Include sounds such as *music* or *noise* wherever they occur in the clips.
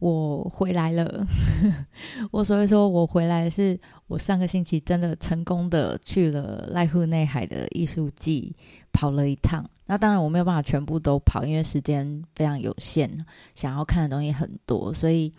我回来了。*laughs* 我所以说我回来是我上个星期真的成功的去了濑户内海的艺术季跑了一趟。那当然我没有办法全部都跑，因为时间非常有限，想要看的东西很多，所以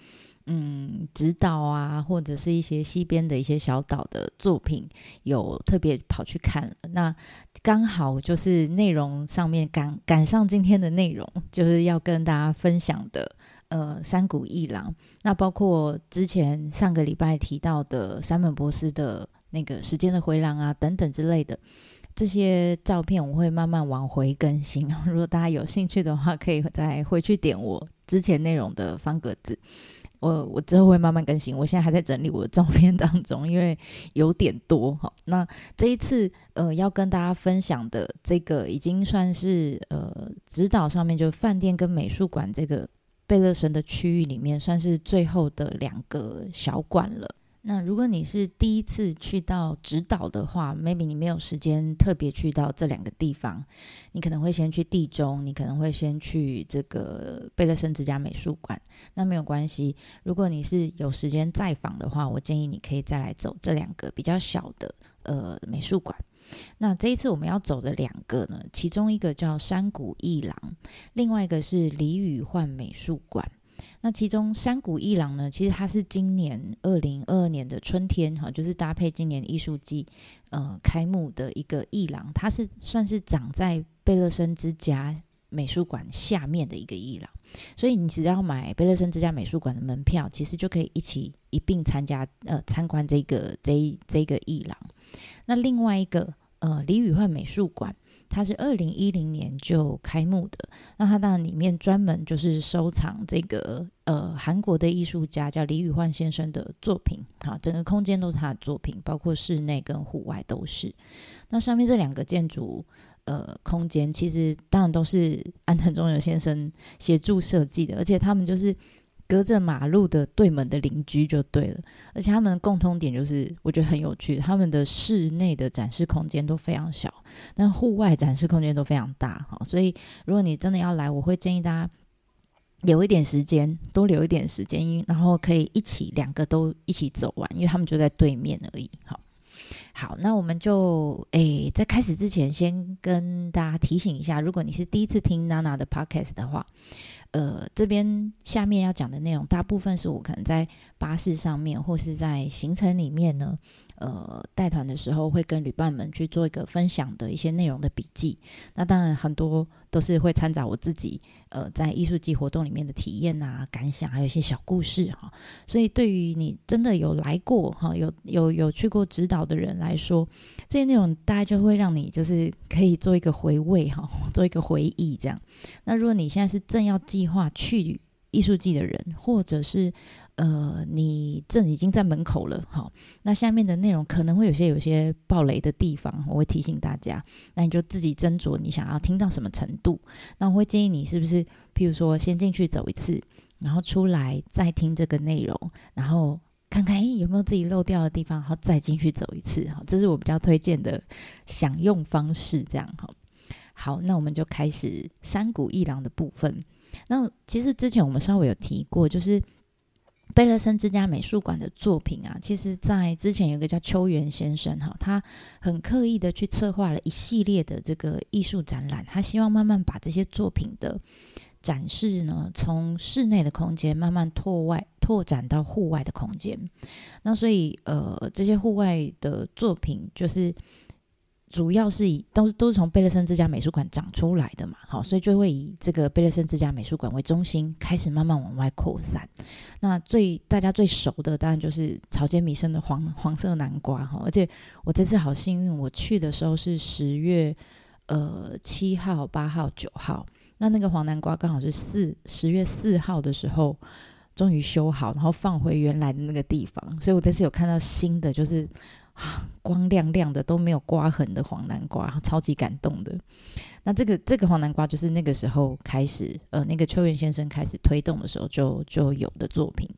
嗯，指导啊，或者是一些西边的一些小岛的作品，有特别跑去看。那刚好就是内容上面赶赶上今天的内容，就是要跟大家分享的。呃，山谷一郎，那包括之前上个礼拜提到的山本博斯的那个时间的回廊啊，等等之类的这些照片，我会慢慢往回更新。如果大家有兴趣的话，可以再回去点我之前内容的方格子。我我之后会慢慢更新。我现在还在整理我的照片当中，因为有点多哈。那这一次呃，要跟大家分享的这个，已经算是呃，指导上面就饭店跟美术馆这个。贝勒神的区域里面算是最后的两个小馆了。那如果你是第一次去到直岛的话，maybe 你没有时间特别去到这两个地方，你可能会先去地中，你可能会先去这个贝勒神之家美术馆。那没有关系，如果你是有时间再访的话，我建议你可以再来走这两个比较小的呃美术馆。那这一次我们要走的两个呢，其中一个叫山谷一郎，另外一个是李宇焕美术馆。那其中山谷一郎呢，其实它是今年二零二二年的春天哈，就是搭配今年艺术季呃开幕的一个艺廊，它是算是长在贝勒森之家美术馆下面的一个艺廊，所以你只要买贝勒森之家美术馆的门票，其实就可以一起一并参加呃参观这个这这个艺廊。那另外一个。呃，李宇焕美术馆，它是二零一零年就开幕的。那它当然里面专门就是收藏这个呃韩国的艺术家叫李宇焕先生的作品，哈，整个空间都是他的作品，包括室内跟户外都是。那上面这两个建筑呃空间，其实当然都是安藤忠雄先生协助设计的，而且他们就是。隔着马路的对门的邻居就对了，而且他们的共通点就是我觉得很有趣，他们的室内的展示空间都非常小，但户外展示空间都非常大哈。所以如果你真的要来，我会建议大家留一点时间，多留一点时间，然后可以一起两个都一起走完，因为他们就在对面而已。好，好，那我们就诶，在开始之前，先跟大家提醒一下，如果你是第一次听娜娜的 podcast 的话。呃，这边下面要讲的内容，大部分是我可能在巴士上面或是在行程里面呢。呃，带团的时候会跟旅伴们去做一个分享的一些内容的笔记。那当然很多都是会参照我自己呃在艺术季活动里面的体验啊、感想，还有一些小故事哈。所以对于你真的有来过哈、有有有去过指导的人来说，这些内容大概就会让你就是可以做一个回味哈，做一个回忆这样。那如果你现在是正要计划去艺术季的人，或者是呃，你正已经在门口了，好，那下面的内容可能会有些有些暴雷的地方，我会提醒大家，那你就自己斟酌你想要听到什么程度。那我会建议你是不是，譬如说先进去走一次，然后出来再听这个内容，然后看看诶有没有自己漏掉的地方，然后再进去走一次，好，这是我比较推荐的享用方式，这样好。好，那我们就开始山谷一郎的部分。那其实之前我们稍微有提过，就是。贝勒森之家美术馆的作品啊，其实，在之前有一个叫秋元先生哈，他很刻意的去策划了一系列的这个艺术展览，他希望慢慢把这些作品的展示呢，从室内的空间慢慢拓外拓展到户外的空间。那所以，呃，这些户外的作品就是。主要是以都是都是从贝勒森之家美术馆长出来的嘛，好，所以就会以这个贝勒森之家美术馆为中心，开始慢慢往外扩散。那最大家最熟的当然就是草间弥生的黄 *laughs* 黄色南瓜哈，而且我这次好幸运，我去的时候是十月呃七号、八号、九号，那那个黄南瓜刚好是四十月四号的时候终于修好，然后放回原来的那个地方，所以我这次有看到新的就是。光亮亮的都没有刮痕的黄南瓜，超级感动的。那这个这个黄南瓜就是那个时候开始，呃，那个秋元先生开始推动的时候就就有的作品。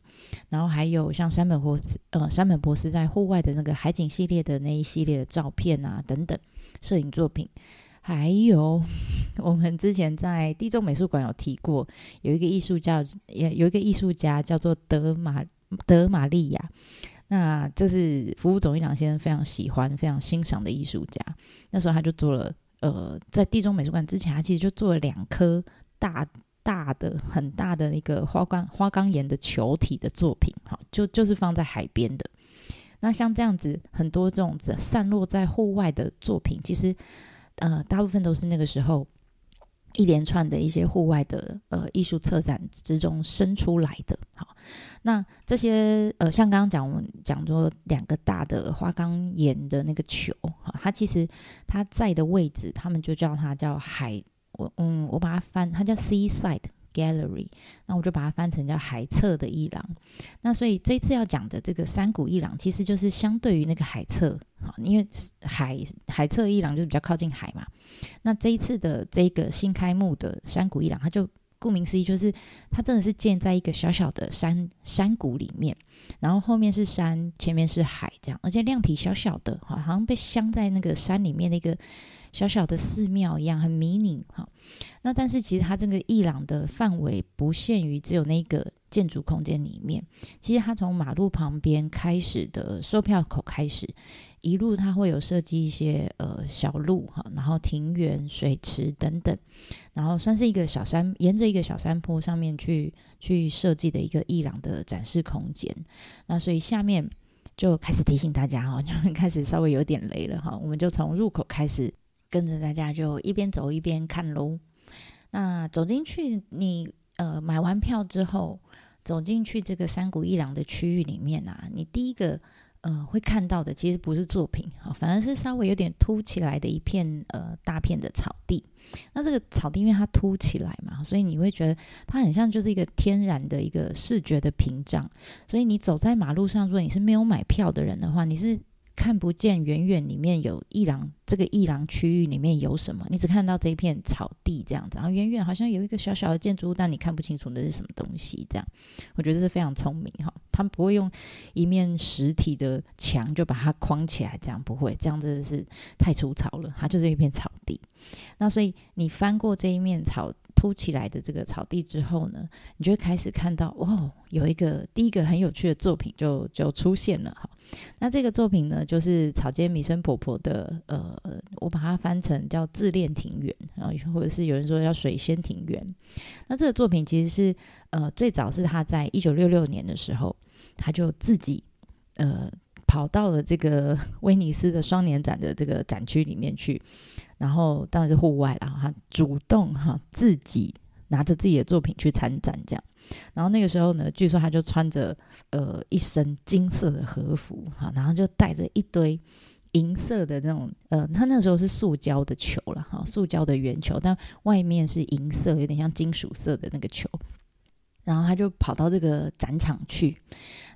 然后还有像山本博斯，呃，山本博斯在户外的那个海景系列的那一系列的照片啊等等摄影作品。还有 *laughs* 我们之前在地中美术馆有提过，有一个艺术家，也有一个艺术家叫做德玛德玛利亚。那这是服务总一郎先生非常喜欢、非常欣赏的艺术家。那时候他就做了，呃，在地中美术馆之前，他其实就做了两颗大大的、很大的一个花岗花岗岩的球体的作品，哈，就就是放在海边的。那像这样子很多这种散落在户外的作品，其实呃，大部分都是那个时候。一连串的一些户外的呃艺术策展之中生出来的，好，那这些呃像刚刚讲我们讲说两个大的花岗岩的那个球，哈，它其实它在的位置，他们就叫它叫海，我嗯我把它翻，它叫 Seaside。Gallery，那我就把它翻成叫海侧的伊朗。那所以这次要讲的这个山谷伊朗，其实就是相对于那个海侧，好，因为海海侧伊朗就比较靠近海嘛。那这一次的这个新开幕的山谷伊朗，它就顾名思义，就是它真的是建在一个小小的山山谷里面，然后后面是山，前面是海，这样，而且量体小小的，好像被镶在那个山里面那个。小小的寺庙一样，很迷你哈。那但是其实它这个伊朗的范围不限于只有那个建筑空间里面。其实它从马路旁边开始的售票口开始，一路它会有设计一些呃小路哈，然后庭园、水池等等，然后算是一个小山，沿着一个小山坡上面去去设计的一个伊朗的展示空间。那所以下面就开始提醒大家哈，就 *laughs* 开始稍微有点雷了哈，我们就从入口开始。跟着大家就一边走一边看喽。那走进去，你呃买完票之后，走进去这个山谷一郎的区域里面啊，你第一个呃会看到的其实不是作品啊，反而是稍微有点凸起来的一片呃大片的草地。那这个草地因为它凸起来嘛，所以你会觉得它很像就是一个天然的一个视觉的屏障。所以你走在马路上，如果你是没有买票的人的话，你是。看不见远远里面有一廊，这个一廊区域里面有什么？你只看到这一片草地这样子，然后远远好像有一个小小的建筑物，但你看不清楚那是什么东西。这样，我觉得是非常聪明哈。他们不会用一面实体的墙就把它框起来，这样不会，这样真的是太粗糙了。它就是一片草地。那所以你翻过这一面草。凸起来的这个草地之后呢，你就会开始看到，哇，有一个第一个很有趣的作品就就出现了哈。那这个作品呢，就是草间弥生婆婆的，呃，我把它翻成叫自恋庭园，然后或者是有人说叫水仙庭园。那这个作品其实是，呃，最早是他在一九六六年的时候，他就自己，呃。跑到了这个 *laughs* 威尼斯的双年展的这个展区里面去，然后当然是户外了。他主动哈自己拿着自己的作品去参展，这样。然后那个时候呢，据说他就穿着呃一身金色的和服哈，然后就带着一堆银色的那种呃，他那时候是塑胶的球了哈，塑胶的圆球，但外面是银色，有点像金属色的那个球。然后他就跑到这个展场去。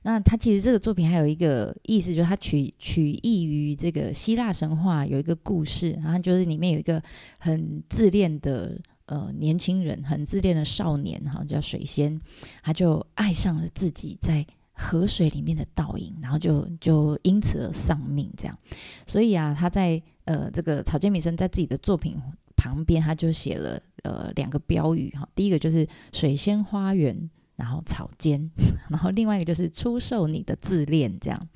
那他其实这个作品还有一个意思，就是他取取意于这个希腊神话有一个故事，然后就是里面有一个很自恋的呃年轻人，很自恋的少年，哈，叫水仙，他就爱上了自己在河水里面的倒影，然后就就因此而丧命，这样。所以啊，他在呃这个草间弥生在自己的作品。旁边他就写了呃两个标语哈，第一个就是水仙花园，然后草间，*laughs* 然后另外一个就是出售你的自恋这样。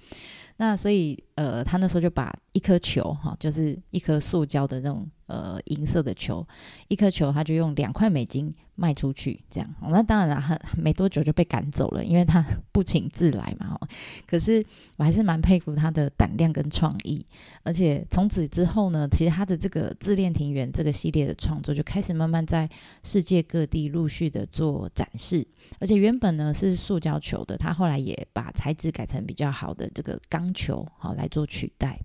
那所以呃他那时候就把一颗球哈，就是一颗塑胶的那种。呃，银色的球，一颗球，他就用两块美金卖出去，这样。那当然了，没多久就被赶走了，因为他不请自来嘛。可是我还是蛮佩服他的胆量跟创意，而且从此之后呢，其实他的这个自恋庭园这个系列的创作就开始慢慢在世界各地陆续的做展示。而且原本呢是塑胶球的，他后来也把材质改成比较好的这个钢球，好来做取代。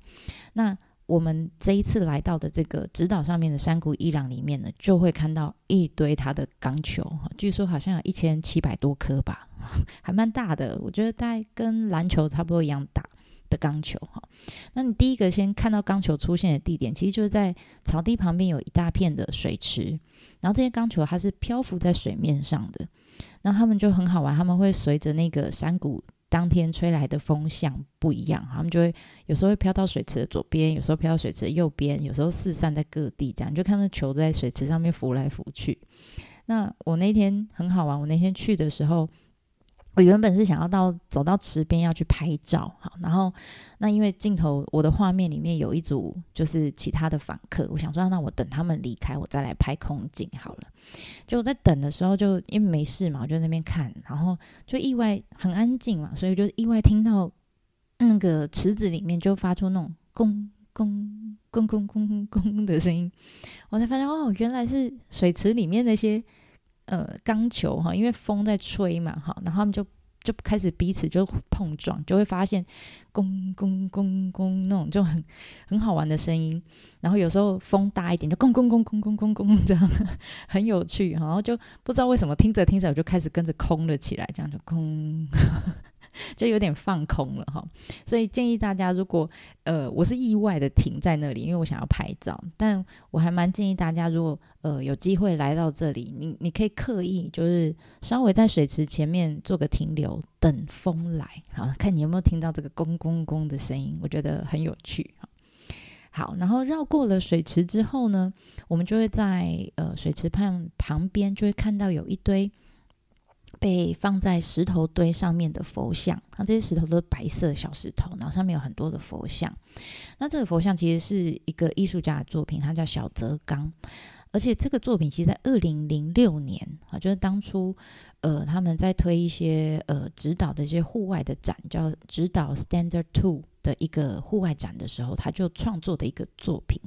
那我们这一次来到的这个直岛上面的山谷伊朗里面呢，就会看到一堆它的钢球，据说好像有一千七百多颗吧，*laughs* 还蛮大的。我觉得大概跟篮球差不多一样大。的钢球哈。那你第一个先看到钢球出现的地点，其实就是在草地旁边有一大片的水池，然后这些钢球它是漂浮在水面上的，那他们就很好玩，他们会随着那个山谷。当天吹来的风向不一样，他们就会有时候会飘到水池的左边，有时候飘到水池的右边，有时候四散在各地，这样就看到球在水池上面浮来浮去。那我那天很好玩，我那天去的时候。我原本是想要到走到池边要去拍照，好，然后那因为镜头我的画面里面有一组就是其他的访客，我想说那我等他们离开，我再来拍空景好了。就我在等的时候，就因为没事嘛，我就那边看，然后就意外很安静嘛，所以就意外听到那个池子里面就发出那种咣咣咣咣咣咣的声音，我才发现哦，原来是水池里面那些。呃，钢球哈，因为风在吹嘛，哈，然后他们就就开始彼此就碰撞，就会发现咣咣咣咣那种就很很好玩的声音。然后有时候风大一点，就咣咣咣咣咣咣咣这样，*laughs* 很有趣。然后就不知道为什么听着听着，我就开始跟着空了起来，这样就空。就有点放空了哈，所以建议大家，如果呃我是意外的停在那里，因为我想要拍照，但我还蛮建议大家，如果呃有机会来到这里，你你可以刻意就是稍微在水池前面做个停留，等风来，好看你有没有听到这个公公公的声音，我觉得很有趣哈。好，然后绕过了水池之后呢，我们就会在呃水池旁旁边就会看到有一堆。被放在石头堆上面的佛像，那这些石头都是白色小石头，然后上面有很多的佛像。那这个佛像其实是一个艺术家的作品，他叫小泽刚，而且这个作品其实在二零零六年啊，就是当初呃他们在推一些呃指导的一些户外的展，叫指导 Standard Two 的一个户外展的时候，他就创作的一个作品。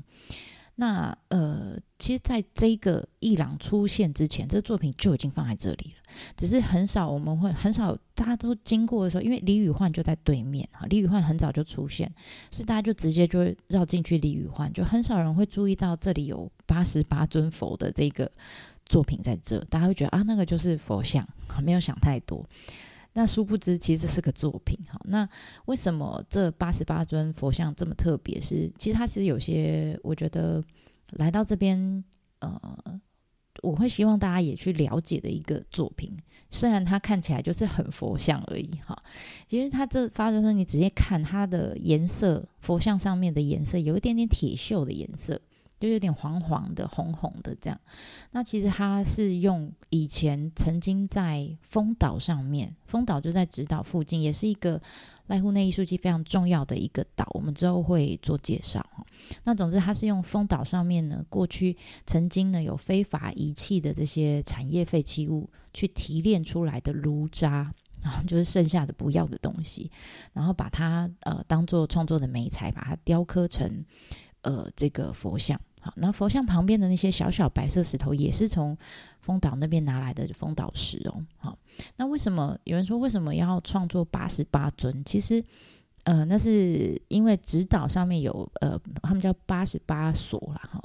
那呃，其实，在这个伊朗出现之前，这个作品就已经放在这里了。只是很少我们会很少大家都经过的时候，因为李宇焕就在对面哈，李宇焕很早就出现，所以大家就直接就绕进去李宇焕，就很少人会注意到这里有八十八尊佛的这个作品在这，大家会觉得啊，那个就是佛像，没有想太多。那殊不知，其实这是个作品哈。那为什么这八十八尊佛像这么特别？是其实它其实有些，我觉得来到这边，呃，我会希望大家也去了解的一个作品。虽然它看起来就是很佛像而已哈，其实它这发生说，你直接看它的颜色，佛像上面的颜色有一点点铁锈的颜色。就有点黄黄的、红红的这样。那其实它是用以前曾经在丰岛上面，丰岛就在直岛附近，也是一个濑户内艺术季非常重要的一个岛。我们之后会做介绍那总之，它是用丰岛上面呢，过去曾经呢有非法遗弃的这些产业废弃物去提炼出来的炉渣，然后就是剩下的不要的东西，然后把它呃当做创作的媒材，把它雕刻成呃这个佛像。好，那佛像旁边的那些小小白色石头也是从丰岛那边拿来的丰岛石哦。好，那为什么有人说为什么要创作八十八尊？其实，呃，那是因为指导上面有呃，他们叫八十八所啦。哈。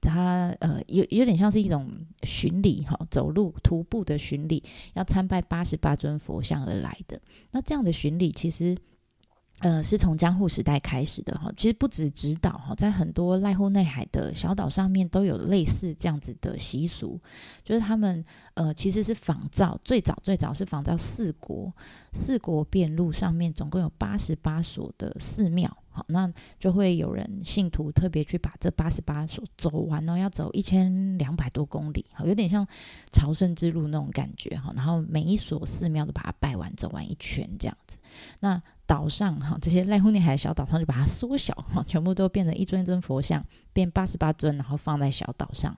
它呃有有点像是一种巡礼哈，走路徒步的巡礼，要参拜八十八尊佛像而来的。那这样的巡礼其实。呃，是从江户时代开始的哈，其实不止直岛哈，在很多濑户内海的小岛上面都有类似这样子的习俗，就是他们呃其实是仿造，最早最早是仿造四国四国遍路上面总共有八十八所的寺庙，好，那就会有人信徒特别去把这八十八所走完哦，要走一千两百多公里，好，有点像朝圣之路那种感觉哈，然后每一所寺庙都把它拜完走完一圈这样子，那。岛上哈，这些濑户内海的小岛上就把它缩小哈，全部都变成一尊一尊佛像，变八十八尊，然后放在小岛上。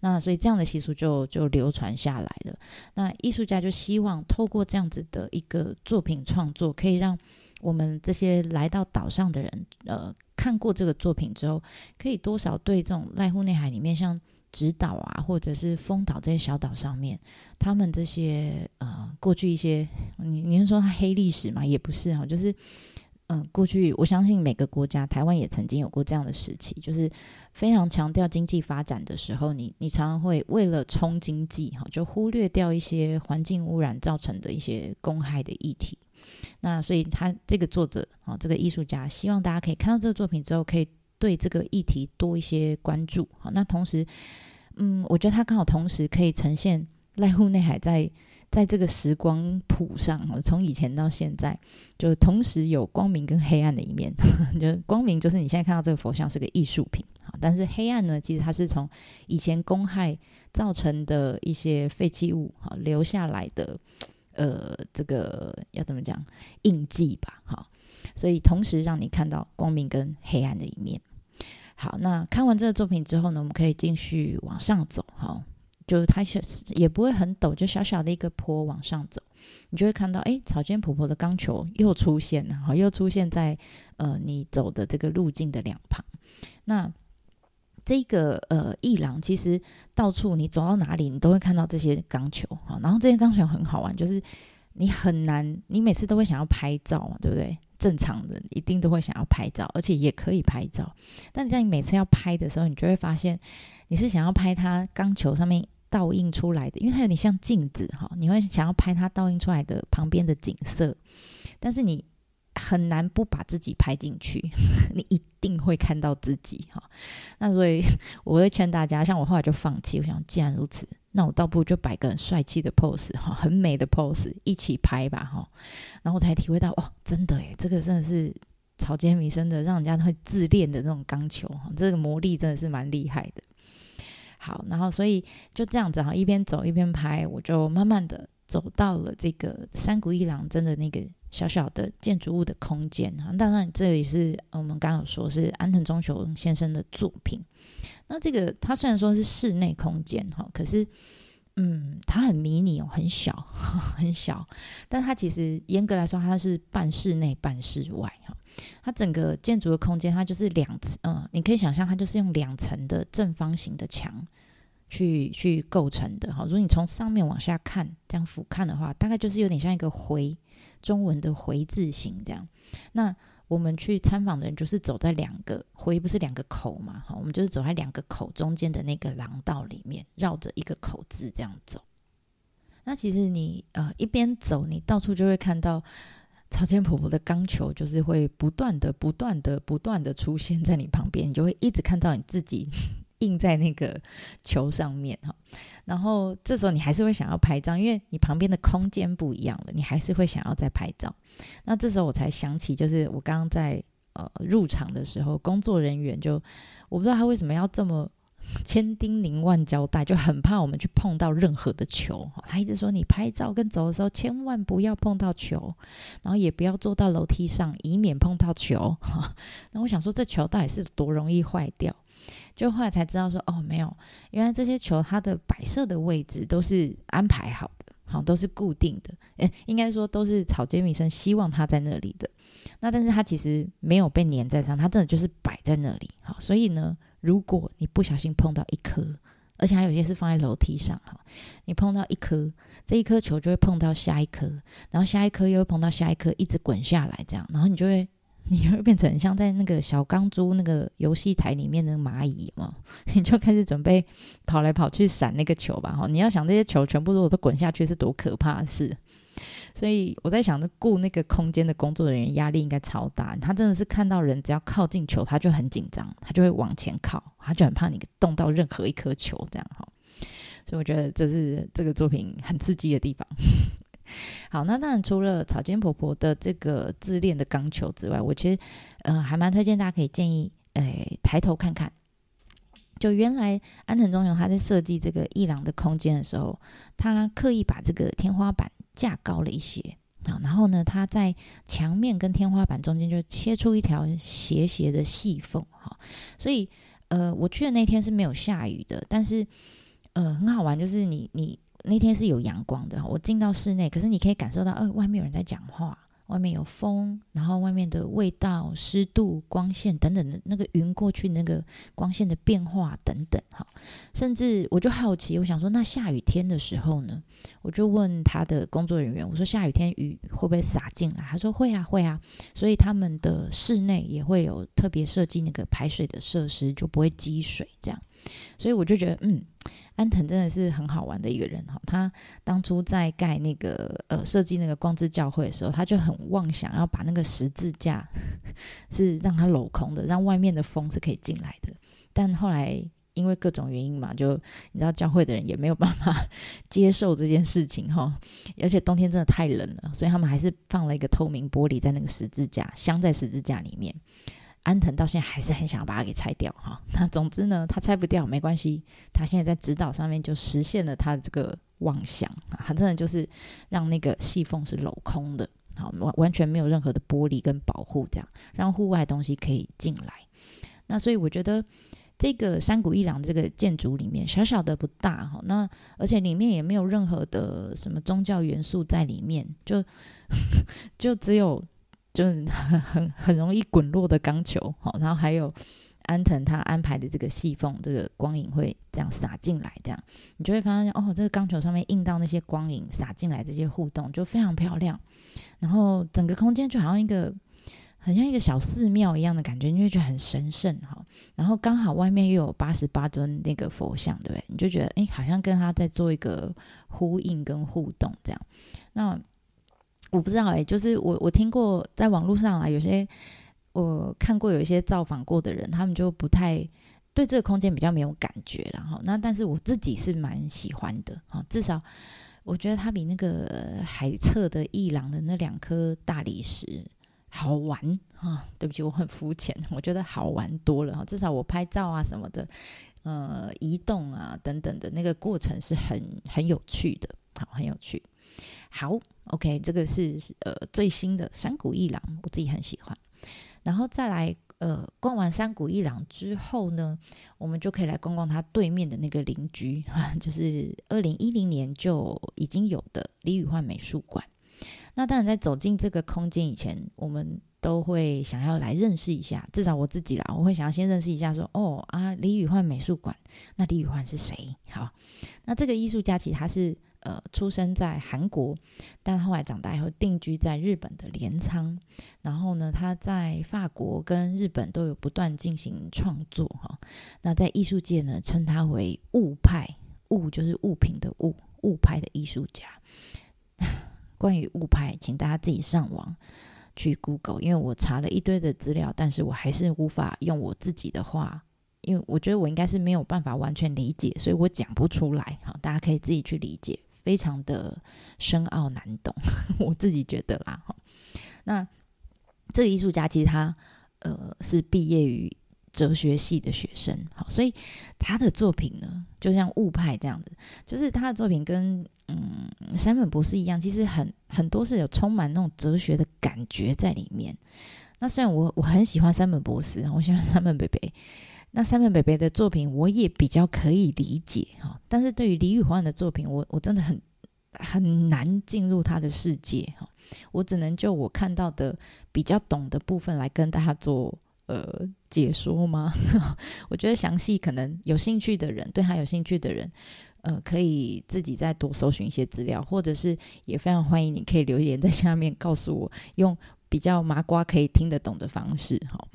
那所以这样的习俗就就流传下来了。那艺术家就希望透过这样子的一个作品创作，可以让我们这些来到岛上的人，呃，看过这个作品之后，可以多少对这种濑户内海里面像。直岛啊，或者是丰岛这些小岛上面，他们这些呃，过去一些，你你是说它黑历史嘛？也不是哈，就是嗯，过去我相信每个国家，台湾也曾经有过这样的时期，就是非常强调经济发展的时候，你你常常会为了冲经济哈，就忽略掉一些环境污染造成的一些公害的议题。那所以他这个作者啊，这个艺术家，希望大家可以看到这个作品之后，可以对这个议题多一些关注。好，那同时，嗯，我觉得他刚好同时可以呈现濑户内海在。在这个时光谱上，从以前到现在，就同时有光明跟黑暗的一面。*laughs* 就光明就是你现在看到这个佛像是个艺术品，但是黑暗呢，其实它是从以前公害造成的一些废弃物哈留下来的，呃，这个要怎么讲印记吧？哈，所以同时让你看到光明跟黑暗的一面。好，那看完这个作品之后呢，我们可以继续往上走，哈。就是它是也不会很陡，就小小的一个坡往上走，你就会看到，哎，草间婆婆的钢球又出现了，哈，又出现在呃你走的这个路径的两旁。那这个呃艺廊其实到处你走到哪里，你都会看到这些钢球，哈，然后这些钢球很好玩，就是你很难，你每次都会想要拍照嘛，对不对？正常人一定都会想要拍照，而且也可以拍照，但在你每次要拍的时候，你就会发现你是想要拍它钢球上面。倒映出来的，因为它有点像镜子哈，你会想要拍它倒映出来的旁边的景色，但是你很难不把自己拍进去，*laughs* 你一定会看到自己哈。那所以我会劝大家，像我后来就放弃，我想既然如此，那我倒不如就摆个很帅气的 pose 哈，很美的 pose 一起拍吧哈。然后我才体会到，哦，真的诶，这个真的是草间弥生的，让人家会自恋的那种钢球哈，这个魔力真的是蛮厉害的。好，然后所以就这样子哈，一边走一边拍，我就慢慢的走到了这个山谷一郎真的那个小小的建筑物的空间哈。当然，这里是我们刚刚有说是安藤忠雄先生的作品。那这个它虽然说是室内空间哈，可是嗯，它很迷你哦，很小 *laughs* 很小，但它其实严格来说，它是半室内半室外哈。它整个建筑的空间，它就是两层，嗯，你可以想象，它就是用两层的正方形的墙去去构成的。好，如果你从上面往下看，这样俯瞰的话，大概就是有点像一个回中文的回字形这样。那我们去参访的人，就是走在两个回，不是两个口嘛？好，我们就是走在两个口中间的那个廊道里面，绕着一个口字这样走。那其实你呃一边走，你到处就会看到。朝间婆婆的钢球就是会不断的、不断的、不断的出现在你旁边，你就会一直看到你自己印在那个球上面哈。然后这时候你还是会想要拍照，因为你旁边的空间不一样了，你还是会想要再拍照。那这时候我才想起，就是我刚刚在呃入场的时候，工作人员就我不知道他为什么要这么。*laughs* 千叮咛万交代，就很怕我们去碰到任何的球。他一直说，你拍照跟走的时候，千万不要碰到球，然后也不要坐到楼梯上，以免碰到球。那我想说，这球到底是多容易坏掉？就后来才知道说，哦，没有，原来这些球它的摆设的位置都是安排好的，好，都是固定的。诶，应该说都是草间弥生希望它在那里的。那但是它其实没有被粘在上面，它真的就是摆在那里。好，所以呢。如果你不小心碰到一颗，而且还有些是放在楼梯上哈，你碰到一颗，这一颗球就会碰到下一颗，然后下一颗又会碰到下一颗，一直滚下来这样，然后你就会，你就会变成像在那个小钢珠那个游戏台里面的蚂蚁嘛，*laughs* 你就开始准备跑来跑去闪那个球吧哈，你要想这些球全部如果都滚下去是多可怕的事。所以我在想，着雇那个空间的工作人员压力应该超大。他真的是看到人只要靠近球，他就很紧张，他就会往前靠，他就很怕你动到任何一颗球，这样哈。所以我觉得这是这个作品很刺激的地方。好，那当然除了草间婆婆的这个自恋的钢球之外，我其实呃还蛮推荐大家可以建议，诶抬头看看。就原来安藤忠雄他在设计这个艺廊的空间的时候，他刻意把这个天花板。架高了一些啊，然后呢，他在墙面跟天花板中间就切出一条斜斜的细缝哈，所以呃，我去的那天是没有下雨的，但是呃，很好玩，就是你你那天是有阳光的，我进到室内，可是你可以感受到，呃，外面有人在讲话。外面有风，然后外面的味道、湿度、光线等等的那个云过去那个光线的变化等等，哈，甚至我就好奇，我想说，那下雨天的时候呢？我就问他的工作人员，我说下雨天雨会不会洒进来？他说会啊，会啊，所以他们的室内也会有特别设计那个排水的设施，就不会积水这样。所以我就觉得，嗯，安藤真的是很好玩的一个人哈。他当初在盖那个呃设计那个光之教会的时候，他就很妄想要把那个十字架是让它镂空的，让外面的风是可以进来的。但后来因为各种原因嘛，就你知道教会的人也没有办法 *laughs* 接受这件事情哈。而且冬天真的太冷了，所以他们还是放了一个透明玻璃在那个十字架，镶在十字架里面。安藤到现在还是很想要把它给拆掉哈，那总之呢，他拆不掉没关系，他现在在指导上面就实现了他的这个妄想啊，他真的就是让那个细缝是镂空的，好完完全没有任何的玻璃跟保护，这样让户外东西可以进来。那所以我觉得这个山谷一郎这个建筑里面小小的不大哈，那而且里面也没有任何的什么宗教元素在里面，就 *laughs* 就只有。就是很很很容易滚落的钢球，好，然后还有安藤他安排的这个细缝，这个光影会这样洒进来，这样你就会发现哦，这个钢球上面映到那些光影洒进来，这些互动就非常漂亮。然后整个空间就好像一个很像一个小寺庙一样的感觉，你会觉得很神圣哈。然后刚好外面又有八十八尊那个佛像，对不对？你就觉得哎，好像跟他在做一个呼应跟互动这样。那我不知道哎，就是我我听过在网络上啊，有些我看过有一些造访过的人，他们就不太对这个空间比较没有感觉，然后那但是我自己是蛮喜欢的啊，至少我觉得它比那个海侧的伊朗的那两颗大理石好玩啊。对不起，我很肤浅，我觉得好玩多了哈。至少我拍照啊什么的，呃，移动啊等等的那个过程是很很有趣的，好，很有趣。好，OK，这个是呃最新的山谷一郎，我自己很喜欢。然后再来呃逛完山谷一郎之后呢，我们就可以来逛逛他对面的那个邻居，*laughs* 就是二零一零年就已经有的李宇焕美术馆。那当然在走进这个空间以前，我们都会想要来认识一下，至少我自己啦，我会想要先认识一下，说哦啊李宇焕美术馆，那李宇焕是谁？好，那这个艺术家其实他是。呃，出生在韩国，但后来长大以后定居在日本的镰仓。然后呢，他在法国跟日本都有不断进行创作哈。那在艺术界呢，称他为物派，物就是物品的物，物派的艺术家。关于物派，请大家自己上网去 Google，因为我查了一堆的资料，但是我还是无法用我自己的话，因为我觉得我应该是没有办法完全理解，所以我讲不出来哈。大家可以自己去理解。非常的深奥难懂，*laughs* 我自己觉得啦。那这个艺术家其实他呃是毕业于哲学系的学生，好，所以他的作品呢，就像物派这样子，就是他的作品跟嗯山本博士一样，其实很很多是有充满那种哲学的感觉在里面。那虽然我我很喜欢山本博士，我喜欢山本北北。那三本北北的作品，我也比较可以理解哈，但是对于李宇焕的作品，我我真的很很难进入他的世界哈，我只能就我看到的比较懂的部分来跟大家做呃解说吗？*laughs* 我觉得详细可能有兴趣的人，对他有兴趣的人，呃，可以自己再多搜寻一些资料，或者是也非常欢迎你可以留言在下面告诉我，用比较麻瓜可以听得懂的方式哈。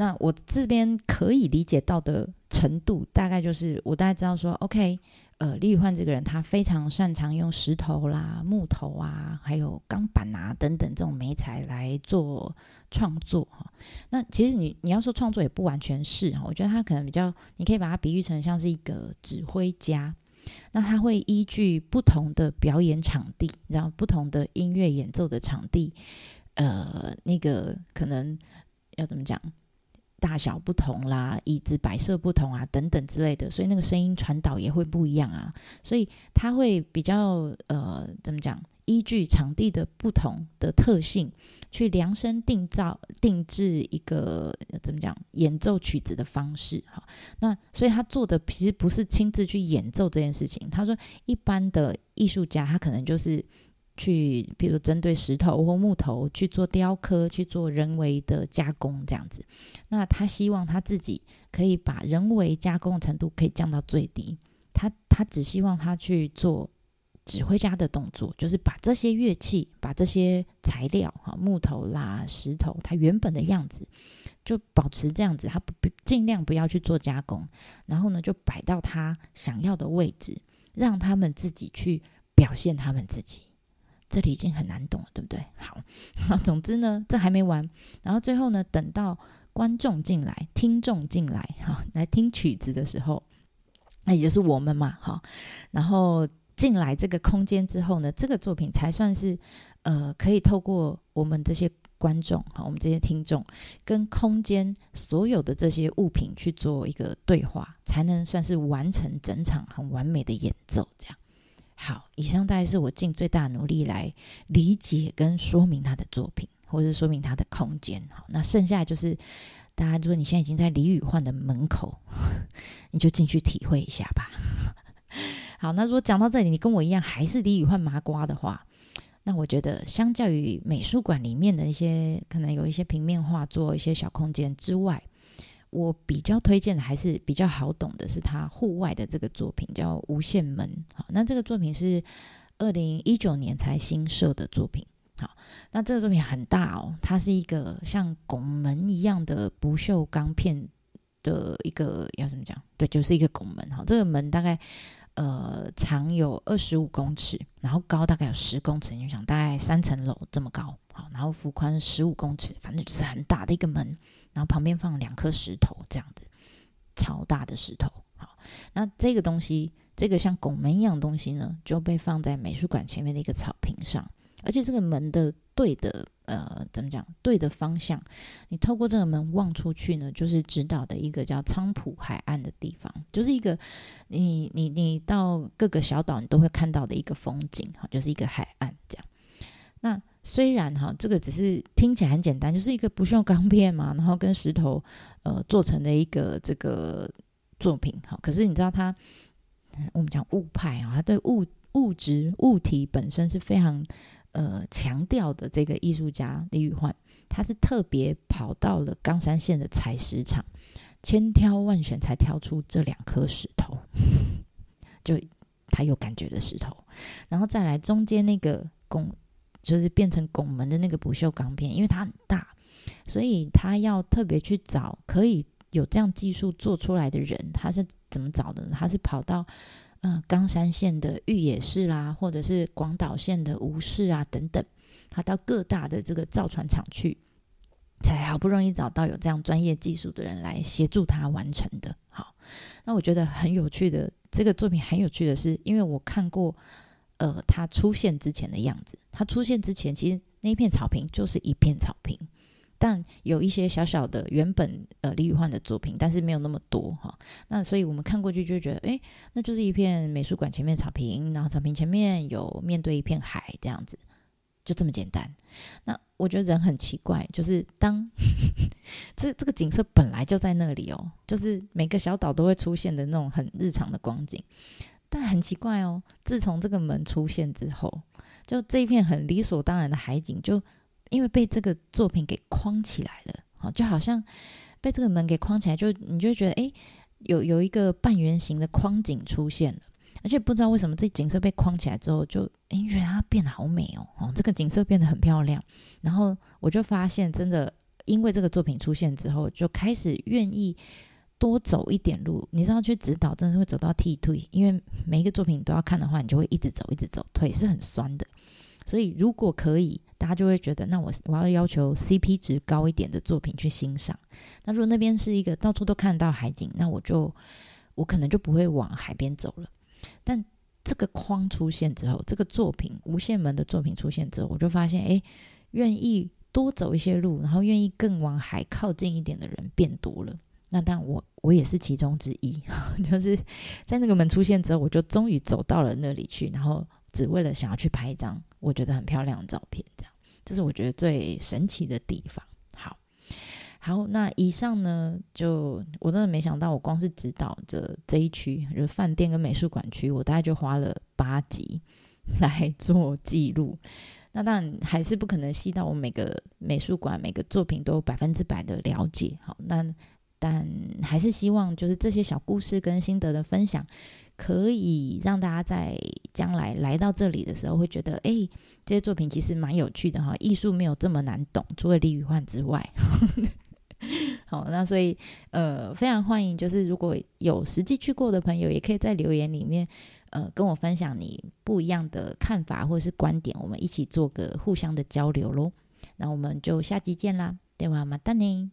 那我这边可以理解到的程度，大概就是我大概知道说，OK，呃，李宇焕这个人他非常擅长用石头啦、木头啊，还有钢板啊等等这种媒材来做创作哈。那其实你你要说创作也不完全是哈，我觉得他可能比较，你可以把它比喻成像是一个指挥家，那他会依据不同的表演场地，然后不同的音乐演奏的场地，呃，那个可能要怎么讲？大小不同啦，椅子摆设不同啊，等等之类的，所以那个声音传导也会不一样啊。所以他会比较呃，怎么讲？依据场地的不同的特性，去量身定造、定制一个怎么讲演奏曲子的方式。哈，那所以他做的其实不是亲自去演奏这件事情。他说，一般的艺术家他可能就是。去，比如针对石头或木头去做雕刻，去做人为的加工，这样子。那他希望他自己可以把人为加工的程度可以降到最低。他他只希望他去做指挥家的动作，就是把这些乐器、把这些材料，哈，木头啦、石头，它原本的样子，就保持这样子，他不尽量不要去做加工，然后呢，就摆到他想要的位置，让他们自己去表现他们自己。这里已经很难懂了，对不对？好，*laughs* 总之呢，这还没完。然后最后呢，等到观众进来、听众进来，*laughs* 哈，来听曲子的时候，那也就是我们嘛，哈，然后。进来这个空间之后呢，这个作品才算是，呃，可以透过我们这些观众哈，我们这些听众跟空间所有的这些物品去做一个对话，才能算是完成整场很完美的演奏。这样，好，以上大概是我尽最大努力来理解跟说明他的作品，或者是说明他的空间。好，那剩下就是大家，如果你现在已经在李宇焕的门口，*laughs* 你就进去体会一下吧。好，那如果讲到这里，你跟我一样还是李宇焕麻瓜的话，那我觉得相较于美术馆里面的一些可能有一些平面画作、一些小空间之外，我比较推荐的还是比较好懂的是他户外的这个作品，叫《无限门》。好，那这个作品是二零一九年才新设的作品。好，那这个作品很大哦，它是一个像拱门一样的不锈钢片的一个要怎么讲？对，就是一个拱门。好，这个门大概。呃，长有二十五公尺，然后高大概有十公尺，你想大概三层楼这么高，好，然后幅宽十五公尺，反正就是很大的一个门，然后旁边放两颗石头，这样子，超大的石头，好，那这个东西，这个像拱门一样的东西呢，就被放在美术馆前面的一个草坪上，而且这个门的对的。呃，怎么讲？对的方向，你透过这个门望出去呢，就是指导的一个叫仓浦海岸的地方，就是一个你你你到各个小岛你都会看到的一个风景哈，就是一个海岸这样。那虽然哈，这个只是听起来很简单，就是一个不锈钢片嘛，然后跟石头呃做成的一个这个作品哈，可是你知道它，我们讲物派啊，它对物物质物体本身是非常。呃，强调的这个艺术家李宇焕，他是特别跑到了冈山县的采石场，千挑万选才挑出这两颗石头，*laughs* 就他有感觉的石头，然后再来中间那个拱，就是变成拱门的那个不锈钢片，因为它很大，所以他要特别去找可以有这样技术做出来的人，他是怎么找的呢？他是跑到。嗯，冈山县的玉野市啦，或者是广岛县的吴市啊，等等，他到各大的这个造船厂去，才好不容易找到有这样专业技术的人来协助他完成的。好，那我觉得很有趣的这个作品很有趣的是，因为我看过，呃，他出现之前的样子，他出现之前其实那一片草坪就是一片草坪。但有一些小小的原本呃李宇焕的作品，但是没有那么多哈。那所以我们看过去就觉得，哎，那就是一片美术馆前面草坪，然后草坪前面有面对一片海这样子，就这么简单。那我觉得人很奇怪，就是当 *laughs* 这这个景色本来就在那里哦，就是每个小岛都会出现的那种很日常的光景，但很奇怪哦，自从这个门出现之后，就这一片很理所当然的海景就。因为被这个作品给框起来了，好，就好像被这个门给框起来，就你就觉得，哎，有有一个半圆形的框景出现了，而且不知道为什么这景色被框起来之后，就哎觉得它变得好美哦，哦，这个景色变得很漂亮。然后我就发现，真的因为这个作品出现之后，就开始愿意多走一点路。你知道，去指导真的是会走到踢腿，因为每一个作品都要看的话，你就会一直走，一直走，腿是很酸的。所以如果可以。大家就会觉得，那我我要要求 CP 值高一点的作品去欣赏。那如果那边是一个到处都看得到海景，那我就我可能就不会往海边走了。但这个框出现之后，这个作品无限门的作品出现之后，我就发现，哎，愿意多走一些路，然后愿意更往海靠近一点的人变多了。那但我我也是其中之一，*laughs* 就是在那个门出现之后，我就终于走到了那里去，然后。只为了想要去拍一张我觉得很漂亮的照片，这样，这是我觉得最神奇的地方。好，好，那以上呢，就我真的没想到，我光是指导这这一区，就是饭店跟美术馆区，我大概就花了八集来做记录。那当然还是不可能细到我每个美术馆每个作品都百分之百的了解。好，那但还是希望就是这些小故事跟心得的分享，可以让大家在将来来到这里的时候，会觉得哎，这些作品其实蛮有趣的哈。艺术没有这么难懂，除了李宇焕之外。*laughs* 好，那所以呃，非常欢迎，就是如果有实际去过的朋友，也可以在留言里面呃跟我分享你不一样的看法或是观点，我们一起做个互相的交流喽。那我们就下集见啦，电话马丹尼。